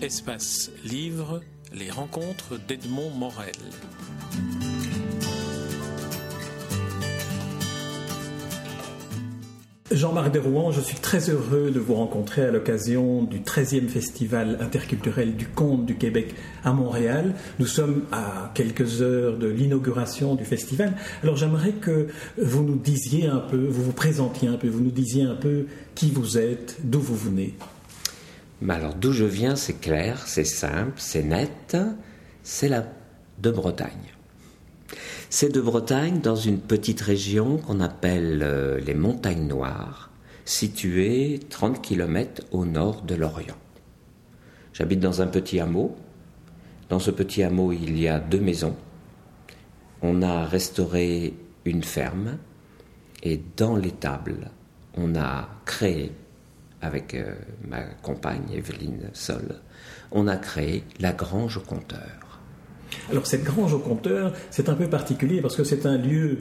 Espace Livre, les rencontres d'Edmond Morel. Jean-Marc Derouan, je suis très heureux de vous rencontrer à l'occasion du 13e Festival interculturel du Conte du Québec à Montréal. Nous sommes à quelques heures de l'inauguration du festival. Alors j'aimerais que vous nous disiez un peu, vous vous présentiez un peu, vous nous disiez un peu qui vous êtes, d'où vous venez. Alors d'où je viens, c'est clair, c'est simple, c'est net, c'est la de Bretagne. C'est de Bretagne dans une petite région qu'on appelle euh, les Montagnes Noires, située 30 km au nord de l'Orient. J'habite dans un petit hameau. Dans ce petit hameau, il y a deux maisons. On a restauré une ferme et dans l'étable, on a créé, avec euh, ma compagne Evelyne Sol, on a créé la Grange au Compteur. Alors cette grange au compteur, c'est un peu particulier parce que c'est un lieu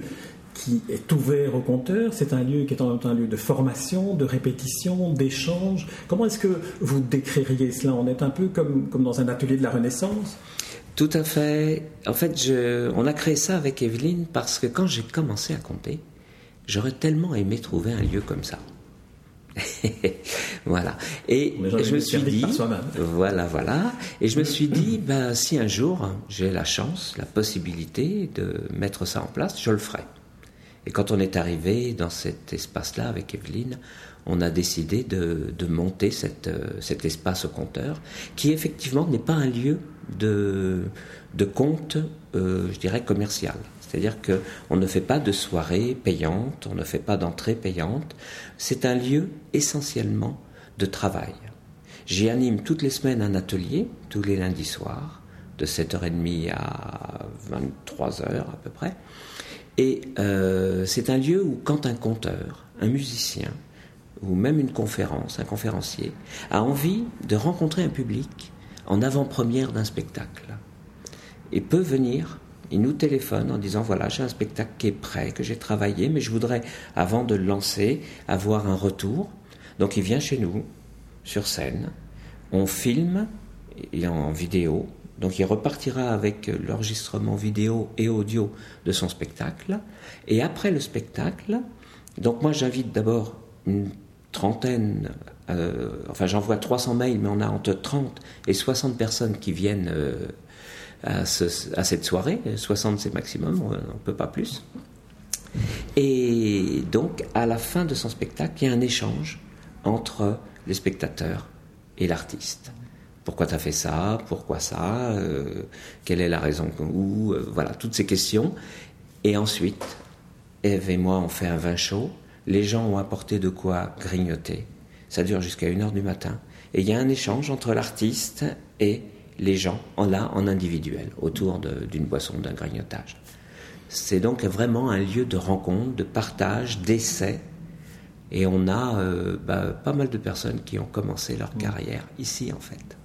qui est ouvert au compteur, c'est un lieu qui est en même temps un lieu de formation, de répétition, d'échange. Comment est-ce que vous décririez cela? On est un peu comme, comme dans un atelier de la Renaissance? Tout à fait. En fait, je, on a créé ça avec Evelyne parce que quand j'ai commencé à compter, j'aurais tellement aimé trouver un lieu comme ça. voilà. Et je me suis dit, voilà, voilà. Et je me suis dit, ben, si un jour j'ai la chance, la possibilité de mettre ça en place, je le ferai. Et quand on est arrivé dans cet espace-là avec Evelyne, on a décidé de, monter cette, cet espace au compteur, qui effectivement n'est pas un lieu de, de compte, euh, je dirais, commercial. C'est-à-dire qu'on ne fait pas de soirée payante, on ne fait pas d'entrée payante. C'est un lieu essentiellement de travail. J'y anime toutes les semaines un atelier, tous les lundis soirs, de 7h30 à 23h à peu près. Et euh, c'est un lieu où quand un conteur, un musicien, ou même une conférence, un conférencier, a envie de rencontrer un public en avant-première d'un spectacle, et peut venir il nous téléphone en disant voilà, j'ai un spectacle qui est prêt, que j'ai travaillé, mais je voudrais, avant de le lancer, avoir un retour. Donc il vient chez nous, sur scène, on filme, il est en vidéo, donc il repartira avec l'enregistrement vidéo et audio de son spectacle. Et après le spectacle, donc moi j'invite d'abord une trentaine, euh, enfin j'envoie 300 mails, mais on a entre 30 et 60 personnes qui viennent euh, à, cette soirée. 60 c'est maximum, on ne peut pas plus. Et donc, à la fin de son spectacle, il y a un échange entre les spectateurs et l'artiste. Pourquoi tu as fait ça? Pourquoi ça? Euh, Quelle est la raison Où? Euh, Voilà, toutes ces questions. Et ensuite, Eve et moi, on fait un vin chaud. Les gens ont apporté de quoi grignoter. Ça dure jusqu'à 1h du matin. Et il y a un échange entre l'artiste et les gens en là en individuel autour d'une boisson, d'un grignotage. C'est donc vraiment un lieu de rencontre, de partage, d'essai. Et on a euh, bah, pas mal de personnes qui ont commencé leur mm. carrière ici en fait.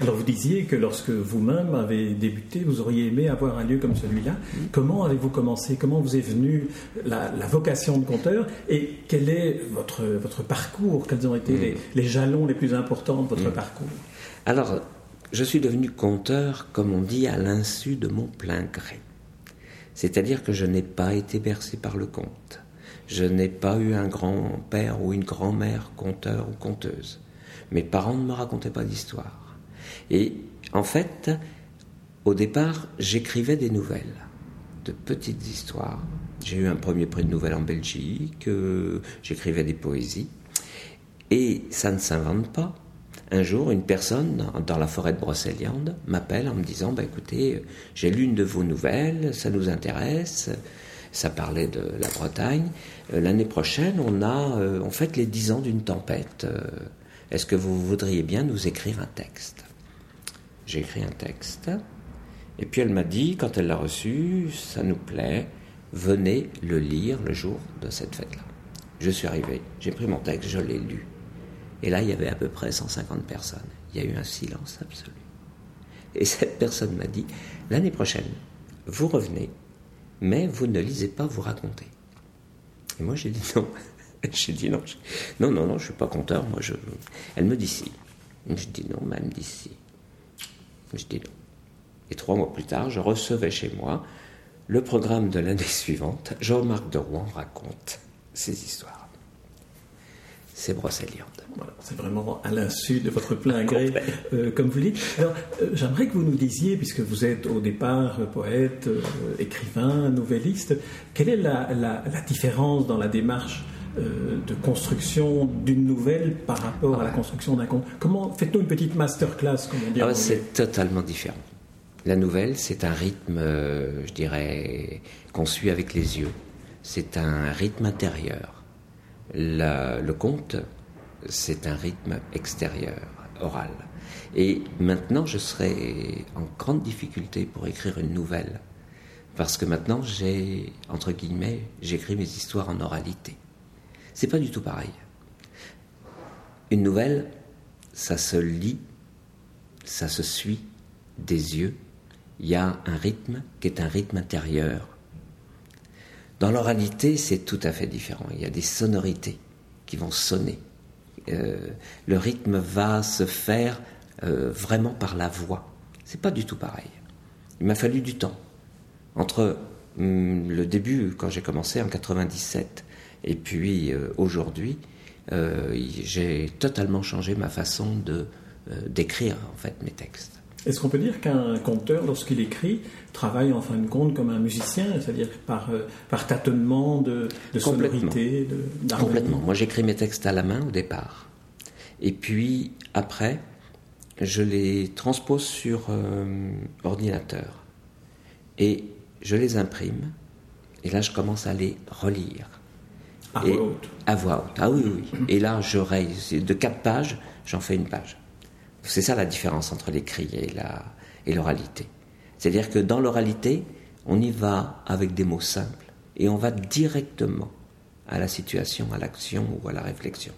Alors vous disiez que lorsque vous-même avez débuté, vous auriez aimé avoir un lieu comme celui-là. Mm. Comment avez-vous commencé? Comment vous est venue la, vocation de conteur? Et quel est votre, votre parcours? Quels ont été mm. les, les, jalons les plus importants de votre parcours? Alors, je suis devenu conteur, comme on dit, à l'insu de mon plein gré. C'est-à-dire que je n'ai pas été bercé par le conte. Je n'ai pas eu un grand-père ou une grand-mère conteur ou conteuse. Mes parents ne me racontaient pas d'histoire. Et en fait, au départ, j'écrivais des nouvelles, de petites histoires. J'ai eu un premier prix de nouvelles en Belgique, euh, j'écrivais des poésies. Et ça ne s'invente pas. Un jour, une personne dans la forêt de Brocéliande m'appelle en me disant bah, écoutez, j'ai lu une de vos nouvelles, ça nous intéresse. Ça parlait de la Bretagne. Euh, l'année prochaine, on a euh, fait les dix ans d'une tempête. Euh, est-ce que vous voudriez bien nous écrire un texte? J'ai écrit un texte. Et puis elle m'a dit, quand elle l'a reçu, ça nous plaît, venez le lire le jour de cette fête-là. Je suis arrivé, j'ai pris mon texte, je l'ai lu. Et là, il y avait à peu près 150 personnes. Il y a eu un silence absolu. Et cette personne m'a dit, l'année prochaine, vous revenez, mais vous ne lisez pas vous raconter. Et moi, j'ai dit non. j'ai dit non. Non, non, non, je ne suis pas conteur. Moi. Elle me dit si. Je dis non, mais elle me dit si. Je dis non. Et trois mois plus tard, je recevais chez moi le programme de l'année suivante. Jean-Marc de Rouen raconte ces histoires. C'est Brocéliande. Voilà, c'est vraiment à l'insu de votre plein gré, euh, comme vous dites. Alors, euh, j'aimerais que vous nous disiez, puisque vous êtes au départ poète, euh, écrivain, nouvelliste, quelle est la, la, la différence dans la démarche de construction d'une nouvelle par rapport à la construction d'un conte Comment faites-nous une petite masterclass, comme on dit ah, C'est totalement différent. La nouvelle, c'est un rythme, je dirais, qu'on suit avec les yeux. C'est un rythme intérieur. Le conte, c'est un rythme extérieur, oral. Et maintenant, je serai en grande difficulté pour écrire une nouvelle. Parce que maintenant, j'ai, entre guillemets, j'écris mes histoires en oralité. C'est pas du tout pareil. Une nouvelle, ça se lit, ça se suit des yeux. Il y a un rythme qui est un rythme intérieur. Dans l'oralité, c'est tout à fait différent. Il y a des sonorités qui vont sonner. Euh, le rythme va se faire euh, vraiment par la voix. C'est pas du tout pareil. Il m'a fallu du temps entre hum, le début, quand j'ai commencé en 97, et puis euh, aujourd'hui, j'ai totalement changé ma façon d'écrire en fait mes textes. Est-ce qu'on peut dire qu'un conteur, lorsqu'il écrit, travaille en fin de compte comme un musicien, c'est-à-dire par, par tâtonnement de, de sonorité, Complètement. Moi, j'écris mes textes à la main au départ. Et puis, après, je les transpose sur euh, ordinateur. Et je les imprime. Et là, je commence à les relire. À voix haute À voix haute. Ah oui, oui. Et là, je raye. De quatre pages, j'en fais une page. C'est ça la différence entre l'écrit et l'oralité. C'est-à-dire que dans l'oralité, on y va avec des mots simples et on va directement à la situation, à l'action ou à la réflexion.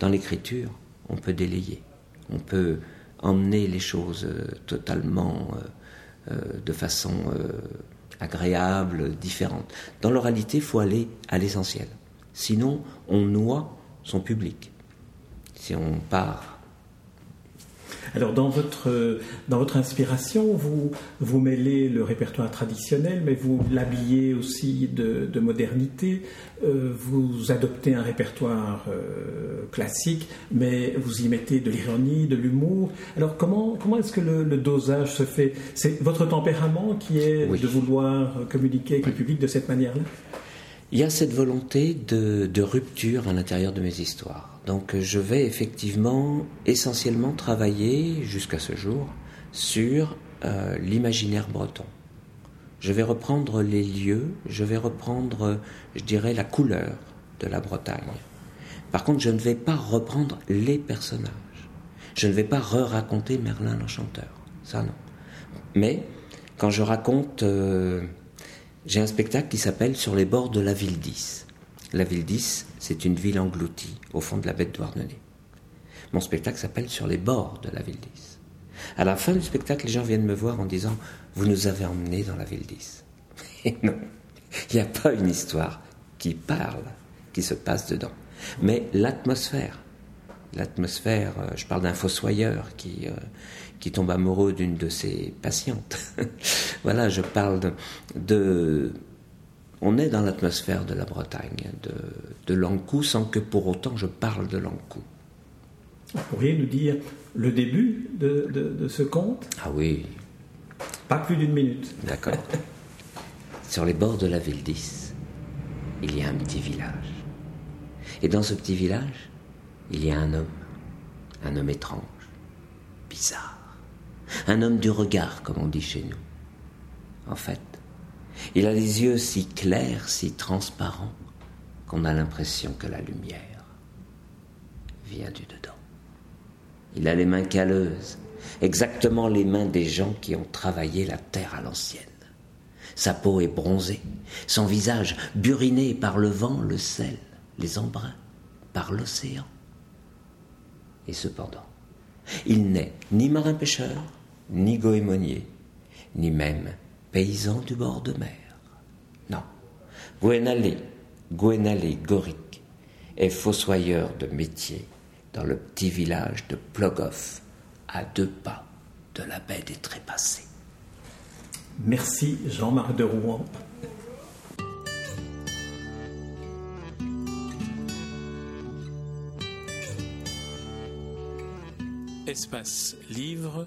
Dans l'écriture, on peut délayer, on peut emmener les choses euh, totalement euh, euh, de façon agréable, différente. Dans l'oralité, il faut aller à l'essentiel. Sinon, on noie son public. Si on part alors dans votre, dans votre inspiration, vous, vous mêlez le répertoire traditionnel, mais vous l'habillez aussi de, modernité. Euh, vous adoptez un répertoire euh, classique, mais vous y mettez de l'ironie, de l'humour. Alors comment, comment est-ce que le, dosage se fait? C'est votre tempérament qui est de vouloir communiquer avec le public de cette manière-là? Il y a cette volonté de, rupture à l'intérieur de mes histoires. Donc je vais effectivement essentiellement travailler jusqu'à ce jour sur euh, l'imaginaire breton. Je vais reprendre les lieux, je vais reprendre, je dirais, la couleur de la Bretagne. Par contre, je ne vais pas reprendre les personnages. Je ne vais pas re-raconter Merlin l'Enchanteur. Ça, non. Mais quand je raconte euh, j'ai un spectacle qui s'appelle Sur les bords de la ville 10. La ville 10, c'est une ville engloutie au fond de la baie de Douarnenez. Mon spectacle s'appelle Sur les bords de la ville 10. À la fin du spectacle, les gens viennent me voir en disant Vous nous avez emmenés dans la ville 10. Et non, il n'y a pas une histoire qui parle, qui se passe dedans. Mais l'atmosphère, l'atmosphère, euh, je parle d'un fossoyeur qui, euh, qui tombe amoureux d'une de ses patientes. voilà, je parle de, On est dans l'atmosphère de la Bretagne, de, de Lankou, sans que pour autant je parle de Lankou. Vous pourriez nous dire le début de, de, ce conte? Ah oui. Pas plus d'une minute. D'accord. Sur les bords de la ville 10, il y a un petit village. Et dans ce petit village, il y a un homme, un homme étrange, bizarre un homme du regard, comme on dit chez nous. En fait, il a les yeux si clairs, si transparents, qu'on a l'impression que la lumière vient du dedans. Il a les mains calleuses, exactement les mains des gens qui ont travaillé la terre à l'ancienne. Sa peau est bronzée, son visage buriné par le vent, le sel, les embruns, par l'océan. Et cependant, il n'est ni marin-pêcheur, ni goémonier, ni même paysan du bord de mer. Non, Gwenalé, Gwenalé Goric est fossoyeur de métier dans le petit village de Plogoff, à deux pas de la baie des Trépassés. Merci Jean-Marc de Rouen. Espace Livre